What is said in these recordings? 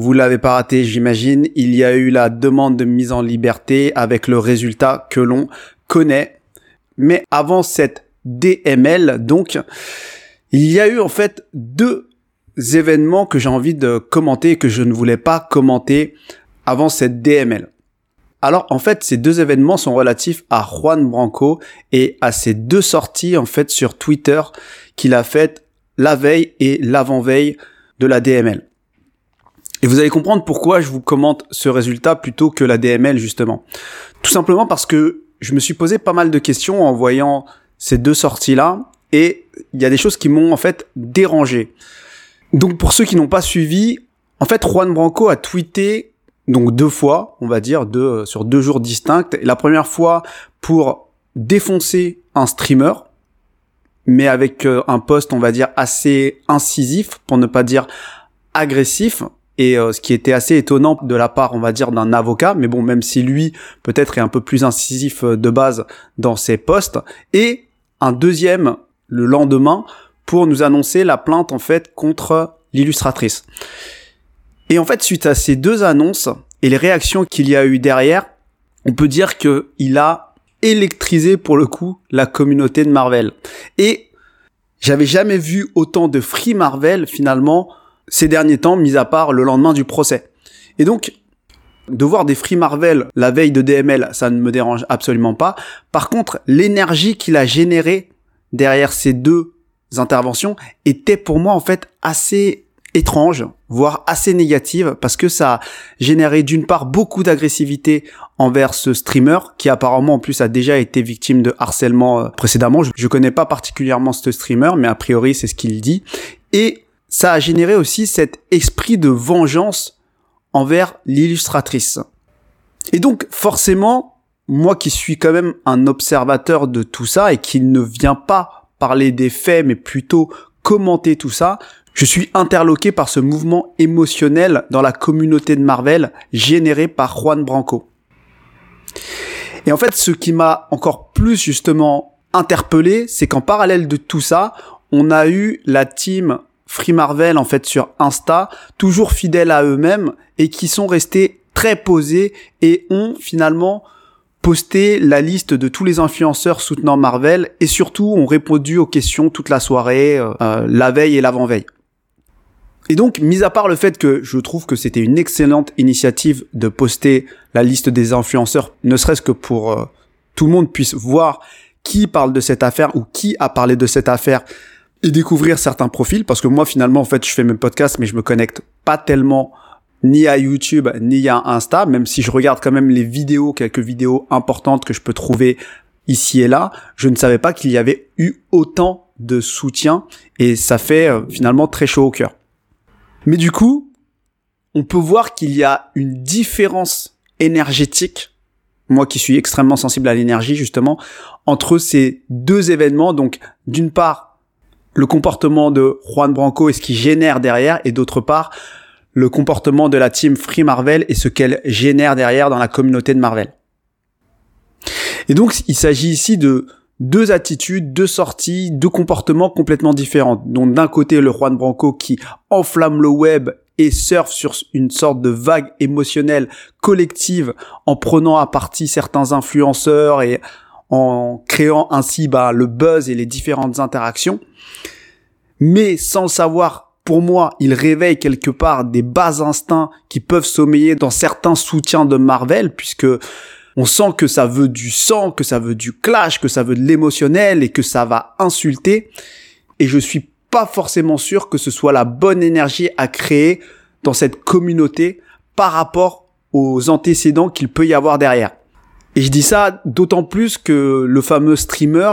vous l'avez pas raté, j'imagine. Il y a eu la demande de mise en liberté avec le résultat que l'on connaît. Mais avant cette DML, donc, il y a eu en fait deux événements que j'ai envie de commenter et que je ne voulais pas commenter avant cette DML. Alors en fait, ces deux événements sont relatifs à Juan Branco et à ces deux sorties en fait sur Twitter qu'il a faites la veille et l'avant-veille de la DML. Et vous allez comprendre pourquoi je vous commente ce résultat plutôt que la DML justement. Tout simplement parce que je me suis posé pas mal de questions en voyant ces deux sorties-là et il y a des choses qui m'ont en fait dérangé. Donc pour ceux qui n'ont pas suivi, en fait Juan Branco a tweeté donc deux fois, on va dire, deux, sur deux jours distincts. La première fois pour défoncer un streamer, mais avec euh, un post, on va dire, assez incisif, pour ne pas dire agressif et euh, ce qui était assez étonnant de la part, on va dire, d'un avocat, mais bon, même si lui peut-être est un peu plus incisif euh, de base dans ses postes, et un deuxième le lendemain pour nous annoncer la plainte en fait contre l'illustratrice. Et en fait, suite à ces deux annonces et les réactions qu'il y a eu derrière, on peut dire que il a électrisé pour le coup la communauté de Marvel. Et j'avais jamais vu autant de Free Marvel finalement ces derniers temps, mis à part le lendemain du procès. Et donc, de voir des Free Marvel la veille de DML, ça ne me dérange absolument pas. Par contre, l'énergie qu'il a générée derrière ces deux interventions était pour moi en fait assez étrange, voire assez négative, parce que ça a généré d'une part beaucoup d'agressivité envers ce streamer, qui apparemment en plus a déjà été victime de harcèlement euh, précédemment. Je, je connais pas particulièrement ce streamer, mais a priori c'est ce qu'il dit. Et ça a généré aussi cet esprit de vengeance envers l'illustratrice. Et donc forcément, moi qui suis quand même un observateur de tout ça et qui ne vient pas parler des faits mais plutôt commenter tout ça, je suis interloqué par ce mouvement émotionnel dans la communauté de Marvel généré par Juan Branco. Et en fait, ce qui m'a encore plus justement interpellé, c'est qu'en parallèle de tout ça, on a eu la team Free Marvel en fait sur Insta, toujours fidèles à eux-mêmes et qui sont restés très posés et ont finalement posté la liste de tous les influenceurs soutenant Marvel et surtout ont répondu aux questions toute la soirée, euh, euh, la veille et l'avant-veille. Et donc, mis à part le fait que je trouve que c'était une excellente initiative de poster la liste des influenceurs, ne serait-ce que pour euh, tout le monde puisse voir qui parle de cette affaire ou qui a parlé de cette affaire et découvrir certains profils parce que moi finalement en fait je fais mes podcasts mais je me connecte pas tellement ni à YouTube ni à Insta même si je regarde quand même les vidéos quelques vidéos importantes que je peux trouver ici et là je ne savais pas qu'il y avait eu autant de soutien et ça fait euh, finalement très chaud au cœur. Mais du coup on peut voir qu'il y a une différence énergétique moi qui suis extrêmement sensible à l'énergie justement entre ces deux événements. Donc d'une part le comportement de Juan Branco et ce qui génère derrière, et d'autre part, le comportement de la team Free Marvel et ce qu'elle génère derrière dans la communauté de Marvel. Et donc, il s'agit ici de deux attitudes, deux sorties, deux comportements complètement différents. Donc, d'un côté, le Juan Branco qui enflamme le web et surfe sur une sorte de vague émotionnelle collective en prenant à partie certains influenceurs et en créant ainsi bah, le buzz et les différentes interactions. Mais sans le savoir, pour moi, il réveille quelque part des bas instincts qui peuvent sommeiller dans certains soutiens de Marvel, puisque on sent que ça veut du sang, que ça veut du clash, que ça veut de l'émotionnel et que ça va insulter. Et je suis pas forcément sûr que ce soit la bonne énergie à créer dans cette communauté par rapport aux antécédents qu'il peut y avoir derrière. Et je dis ça d'autant plus que le fameux streamer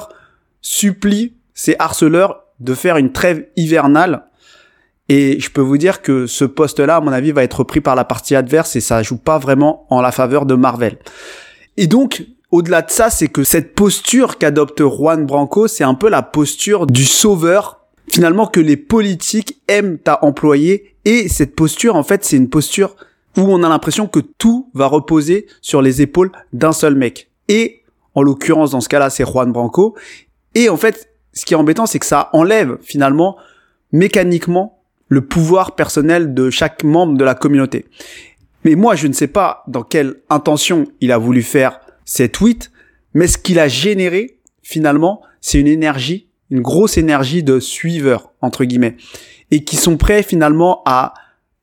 supplie ses harceleurs de faire une trêve hivernale Et je peux vous dire que ce poste-là, à mon avis, va être pris par la partie adverse et ça joue pas vraiment en la faveur de Marvel. Et donc, au-delà de ça, c'est que cette posture qu'adopte Juan Branco, c'est un peu la posture du sauveur, finalement, que les politiques aiment à employer. Et cette posture, en fait, c'est une posture où on a l'impression que tout va reposer sur les épaules d'un seul mec. Et, en l'occurrence, dans ce cas-là, c'est Juan Branco. Et en fait, ce qui est embêtant, c'est que ça enlève, finalement, mécaniquement, le pouvoir personnel de chaque membre de la communauté. Mais moi, je ne sais pas dans quelle intention il a voulu faire ces tweets, mais ce qu'il a généré, finalement, c'est une énergie, une grosse énergie de suiveurs, entre guillemets, et qui sont prêts finalement à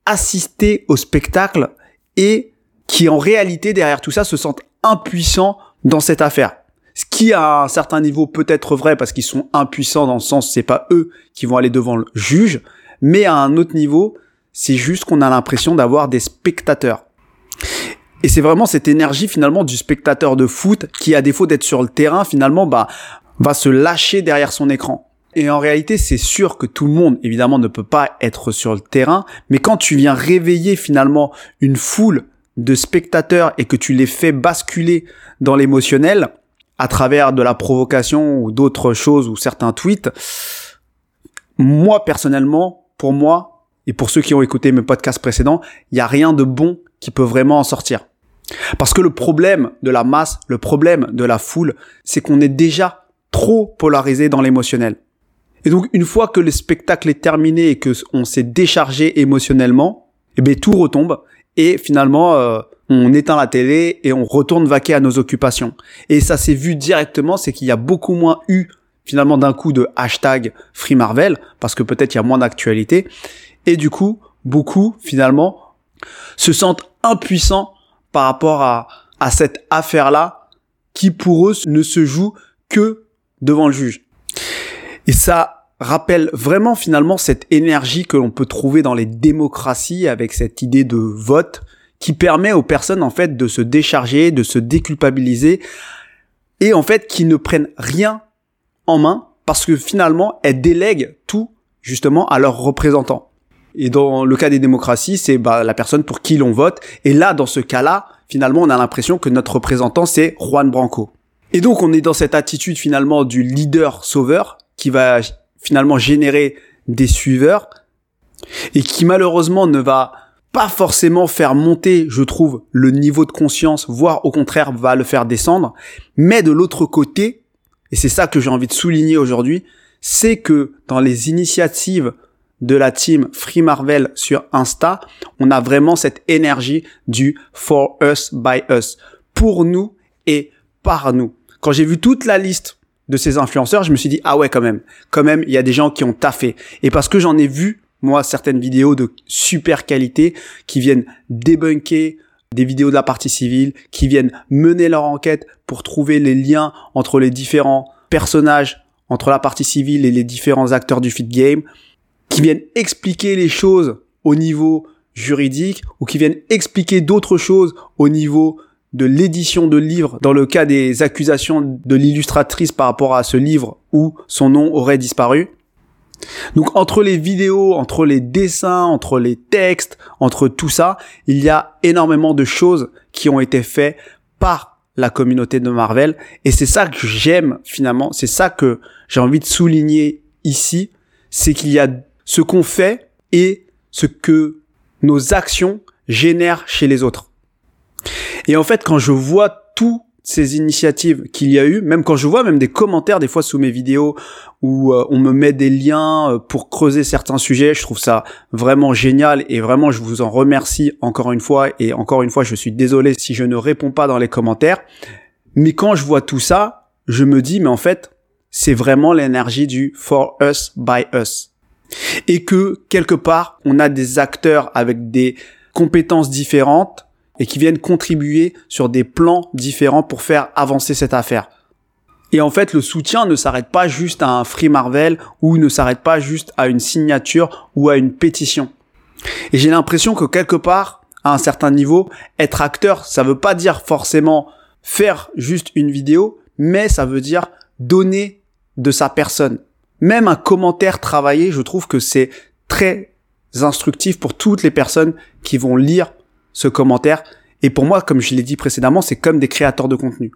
assister au spectacle et qui en réalité derrière tout ça se sentent impuissants dans cette affaire. Ce qui à un certain niveau peut être vrai parce qu'ils sont impuissants dans le sens c'est pas eux qui vont aller devant le juge, mais à un autre niveau, c'est juste qu'on a l'impression d'avoir des spectateurs. Et c'est vraiment cette énergie finalement du spectateur de foot qui, à défaut d'être sur le terrain, finalement, bah, va se lâcher derrière son écran. Et en réalité, c'est sûr que tout le monde, évidemment, ne peut pas être sur le terrain, mais quand tu viens réveiller finalement une foule de spectateurs et que tu les fais basculer dans l'émotionnel à travers de la provocation ou d'autres choses ou certains tweets, moi personnellement, pour moi et pour ceux qui ont écouté mes podcasts précédents, il n'y a rien de bon qui peut vraiment en sortir. Parce que le problème de la masse, le problème de la foule, c'est qu'on est déjà trop polarisé dans l'émotionnel. Et donc une fois que le spectacle est terminé et que on s'est déchargé émotionnellement, eh bien tout retombe et finalement euh, on éteint la télé et on retourne vaquer à nos occupations. Et ça s'est vu directement, c'est qu'il y a beaucoup moins eu finalement d'un coup de hashtag Free Marvel parce que peut-être il y a moins d'actualité et du coup beaucoup finalement se sentent impuissants par rapport à, à cette affaire-là qui pour eux ne se joue que devant le juge. Et ça rappelle vraiment finalement cette énergie que l'on peut trouver dans les démocraties avec cette idée de vote qui permet aux personnes en fait de se décharger, de se déculpabiliser et en fait qui ne prennent rien en main parce que finalement elles délèguent tout justement à leurs représentants. Et dans le cas des démocraties, c'est bah, la personne pour qui l'on vote. Et là, dans ce cas-là, finalement, on a l'impression que notre représentant, c'est Juan Branco. Et donc, on est dans cette attitude finalement du leader sauveur qui va finalement générer des suiveurs et qui malheureusement ne va pas forcément faire monter, je trouve, le niveau de conscience, voire au contraire va le faire descendre. Mais de l'autre côté, et c'est ça que j'ai envie de souligner aujourd'hui, c'est que dans les initiatives de la team Free Marvel sur Insta, on a vraiment cette énergie du for us by us, pour nous et par nous. Quand j'ai vu toute la liste de ces influenceurs, je me suis dit ah ouais quand même, quand même il y a des gens qui ont taffé. Et parce que j'en ai vu moi certaines vidéos de super qualité qui viennent débunker des vidéos de la partie civile, qui viennent mener leur enquête pour trouver les liens entre les différents personnages, entre la partie civile et les différents acteurs du fit game qui viennent expliquer les choses au niveau juridique ou qui viennent expliquer d'autres choses au niveau de l'édition de livres dans le cas des accusations de l'illustratrice par rapport à ce livre où son nom aurait disparu. Donc entre les vidéos, entre les dessins, entre les textes, entre tout ça, il y a énormément de choses qui ont été faites par la communauté de Marvel et c'est ça que j'aime finalement, c'est ça que j'ai envie de souligner ici, c'est qu'il y a ce qu'on fait et ce que nos actions génèrent chez les autres. Et en fait, quand je vois toutes ces initiatives qu'il y a eu, même quand je vois même des commentaires des fois sous mes vidéos où euh, on me met des liens euh, pour creuser certains sujets, je trouve ça vraiment génial. Et vraiment je vous en remercie encore une fois. Et encore une fois je suis désolé si je ne réponds pas dans les commentaires. Mais quand je vois tout ça, je me dis mais en fait, c'est vraiment l'énergie du for us by us. Et que quelque part on a des acteurs avec des compétences différentes et qui viennent contribuer sur des plans différents pour faire avancer cette affaire. Et en fait, le soutien ne s'arrête pas juste à un Free Marvel ou ne s'arrête pas juste à une signature ou à une pétition. Et j'ai l'impression que quelque part, à un certain niveau, être acteur, ça veut pas dire forcément faire juste une vidéo, mais ça veut dire donner de sa personne même un commentaire travaillé, je trouve que c'est très instructif pour toutes les personnes qui vont lire ce commentaire. Et pour moi, comme je l'ai dit précédemment, c'est comme des créateurs de contenu.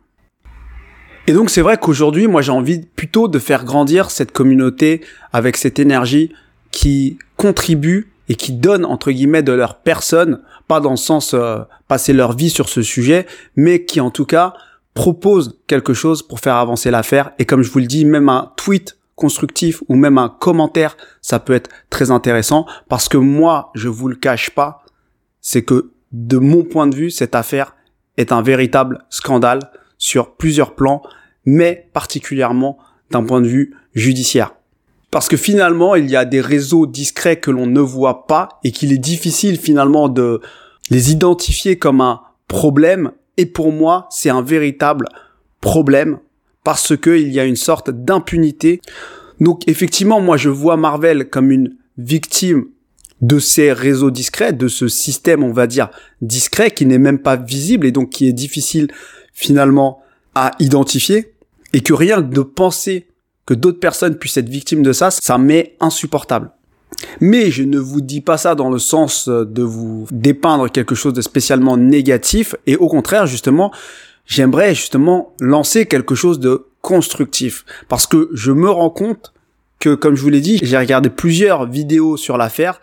Et donc c'est vrai qu'aujourd'hui, moi j'ai envie plutôt de faire grandir cette communauté avec cette énergie qui contribue et qui donne entre guillemets de leur personne, pas dans le sens euh, passer leur vie sur ce sujet, mais qui en tout cas propose quelque chose pour faire avancer l'affaire. Et comme je vous le dis, même un tweet constructif ou même un commentaire, ça peut être très intéressant parce que moi, je vous le cache pas, c'est que de mon point de vue, cette affaire est un véritable scandale sur plusieurs plans, mais particulièrement d'un point de vue judiciaire. Parce que finalement, il y a des réseaux discrets que l'on ne voit pas et qu'il est difficile finalement de les identifier comme un problème. Et pour moi, c'est un véritable problème parce qu'il y a une sorte d'impunité. Donc effectivement, moi je vois Marvel comme une victime de ces réseaux discrets, de ce système, on va dire, discret, qui n'est même pas visible et donc qui est difficile finalement à identifier, et que rien de penser que d'autres personnes puissent être victimes de ça, ça m'est insupportable. Mais je ne vous dis pas ça dans le sens de vous dépeindre quelque chose de spécialement négatif, et au contraire, justement, j'aimerais justement lancer quelque chose de constructif. Parce que je me rends compte que, comme je vous l'ai dit, j'ai regardé plusieurs vidéos sur l'affaire,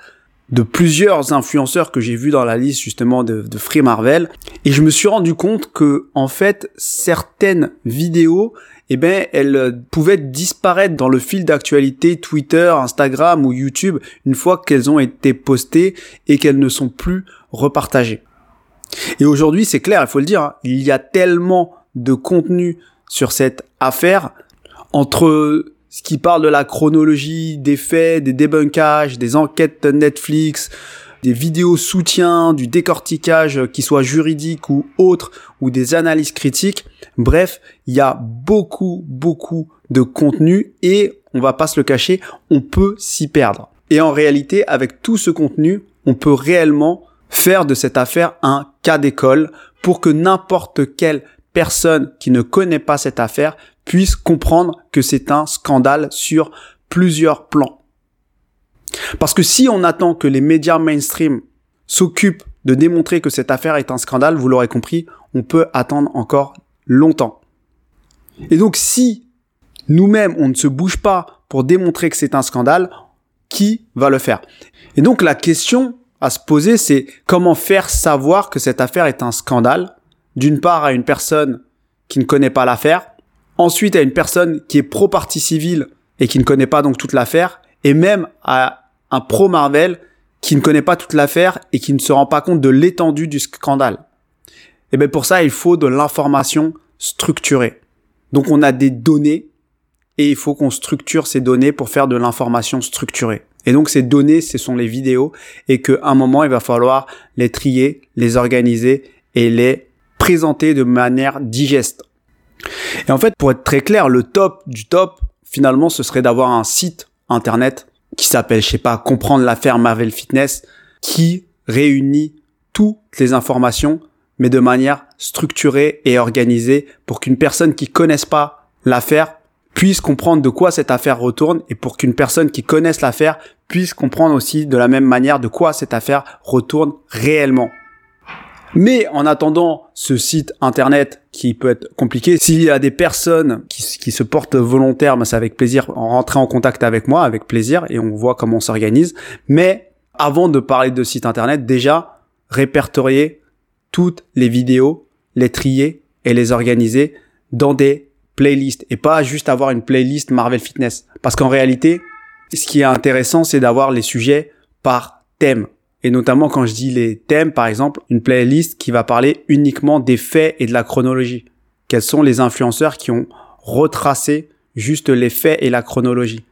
de plusieurs influenceurs que j'ai vus dans la liste justement de, Free Marvel et je me suis rendu compte que en fait certaines vidéos eh ben elles pouvaient disparaître dans le fil d'actualité Twitter, Instagram ou YouTube une fois qu'elles ont été postées et qu'elles ne sont plus repartagées. Et aujourd'hui, c'est clair, il faut le dire, hein, il y a tellement de contenu sur cette affaire entre ce qui parle de la chronologie des faits, des débunkages, des enquêtes Netflix, des vidéos soutien, du décortiquage qui soit juridique ou autre, ou des analyses critiques. Bref, il y a beaucoup, beaucoup de contenu et, on va pas se le cacher, on peut s'y perdre. Et en réalité, avec tout ce contenu, on peut réellement faire de cette affaire un cas d'école pour que n'importe quelle personne qui ne connaît pas cette affaire puisse comprendre que c'est un scandale sur plusieurs plans. Parce que si on attend que les médias mainstream s'occupent de démontrer que cette affaire est un scandale, vous l'aurez compris, on peut attendre encore longtemps. Et donc si nous-mêmes on ne se bouge pas pour démontrer que c'est un scandale, qui va le faire? Et donc la question à se poser, c'est comment faire savoir que cette affaire est un scandale, d'une part à une personne qui ne connaît pas l'affaire, ensuite à une personne qui est pro partie civile et qui ne connaît pas donc toute l'affaire, et même à un pro Marvel qui ne connaît pas toute l'affaire et qui ne se rend pas compte de l'étendue du scandale. Et bien pour ça, il faut de l'information structurée. Donc on a des données et il faut qu'on structure ces données pour faire de l'information structurée. Et donc ces données, ce sont les vidéos et qu'à un moment, il va falloir les trier, les organiser et les présenter de manière digeste. Et en fait, pour être très clair, le top du top, finalement, ce serait d'avoir un site internet qui s'appelle, je sais pas, comprendre l'affaire Marvel Fitness, qui réunit toutes les informations, mais de manière structurée et organisée pour qu'une personne qui connaisse pas l'affaire puisse comprendre de quoi cette affaire retourne et pour qu'une personne qui connaisse l'affaire puisse comprendre aussi de la même manière de quoi cette affaire retourne réellement. Mais en attendant ce site internet qui peut être compliqué, s'il y a des personnes qui, se portent volontaires, ben c'est avec plaisir en rentrer en contact avec moi, avec plaisir, et on voit comment on s'organise. Mais avant de parler de site internet, déjà répertorier toutes les vidéos, les trier et les organiser dans des playlists et pas juste avoir une playlist Marvel Fitness. Parce qu'en réalité, ce qui est intéressant, c'est d'avoir les sujets par thème. Et notamment quand je dis les thèmes, par exemple, une playlist qui va parler uniquement des faits et de la chronologie. Quels sont les influenceurs qui ont retracé juste les faits et la chronologie?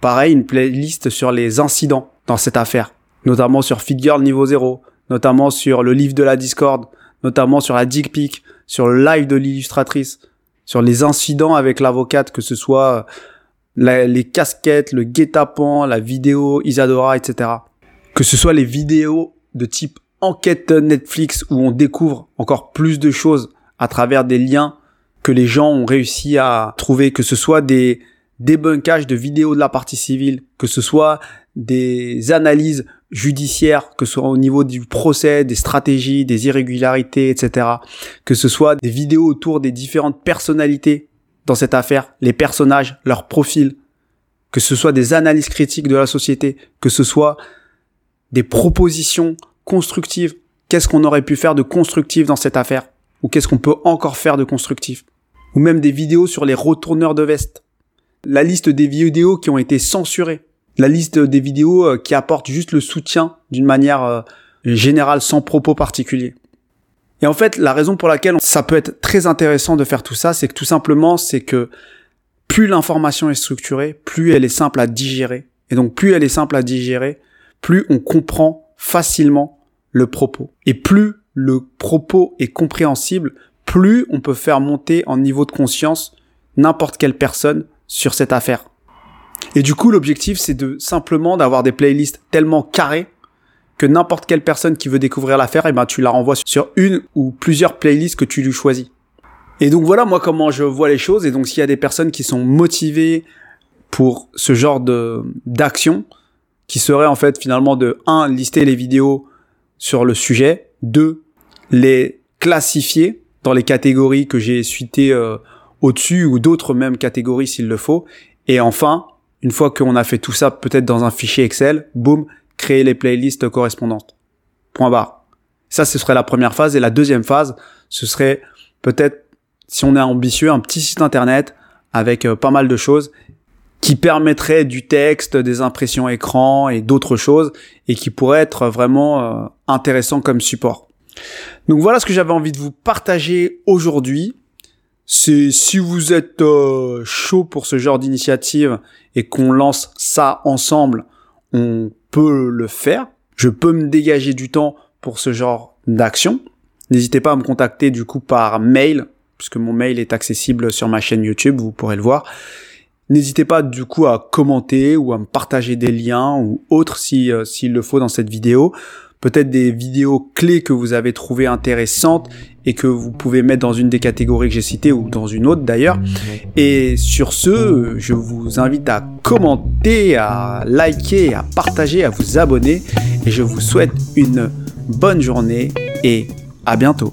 Pareil, une playlist sur les incidents dans cette affaire, notamment sur Fit Girl niveau 0, notamment sur le livre de la Discord, notamment sur la dick pic, sur le live de l'illustratrice, sur les incidents avec l'avocate, que ce soit les casquettes, le guet-apens, la vidéo Isadora, etc que ce soit les vidéos de type enquête Netflix où on découvre encore plus de choses à travers des liens que les gens ont réussi à trouver, que ce soit des débunkages de vidéos de la partie civile, que ce soit des analyses judiciaire, que ce soit au niveau du procès, des stratégies, des irrégularités, etc. Que ce soit des vidéos autour des différentes personnalités dans cette affaire, les personnages, leurs profils, que ce soit des analyses critiques de la société, que ce soit des propositions constructives. Qu'est-ce qu'on aurait pu faire de constructif dans cette affaire? Ou qu'est-ce qu'on peut encore faire de constructif? Ou même des vidéos sur les retourneurs de veste. La liste des vidéos qui ont été censurées. La liste des vidéos euh, qui apportent juste le soutien d'une manière euh, générale sans propos particulier. Et en fait, la raison pour laquelle ça peut être très intéressant de faire tout ça, c'est que tout simplement, c'est que plus l'information est structurée, plus elle est simple à digérer. Et donc, plus elle est simple à digérer, plus on comprend facilement le propos. Et plus le propos est compréhensible, plus on peut faire monter en niveau de conscience n'importe quelle personne sur cette affaire. Et du coup, l'objectif, c'est de simplement d'avoir des playlists tellement carrées que n'importe quelle personne qui veut découvrir l'affaire, eh ben, tu la renvoies sur une ou plusieurs playlists que tu lui choisis. Et donc voilà, moi, comment je vois les choses. Et donc, s'il y a des personnes qui sont motivées pour ce genre de, d'action, qui serait en fait finalement de 1. lister les vidéos sur le sujet, 2. les classifier dans les catégories que j'ai citées euh, au-dessus ou d'autres mêmes catégories s'il le faut, et enfin, une fois qu'on a fait tout ça peut-être dans un fichier Excel, boum, créer les playlists correspondantes. Point barre. Ça, ce serait la première phase. Et la deuxième phase, ce serait peut-être, si on est ambitieux, un petit site internet avec euh, pas mal de choses qui permettrait du texte, des impressions écran et d'autres choses et qui pourrait être vraiment euh, intéressant comme support. Donc voilà ce que j'avais envie de vous partager aujourd'hui. C'est si vous êtes euh, chaud pour ce genre d'initiative et qu'on lance ça ensemble, on peut le faire. Je peux me dégager du temps pour ce genre d'action. N'hésitez pas à me contacter du coup par mail, puisque mon mail est accessible sur ma chaîne YouTube, vous pourrez le voir. N'hésitez pas du coup à commenter ou à me partager des liens ou autres si euh, s'il le faut dans cette vidéo. Peut-être des vidéos clés que vous avez trouvées intéressantes et que vous pouvez mettre dans une des catégories que j'ai citées ou dans une autre d'ailleurs. Et sur ce, je vous invite à commenter, à liker, à partager, à vous abonner. Et je vous souhaite une bonne journée et à bientôt.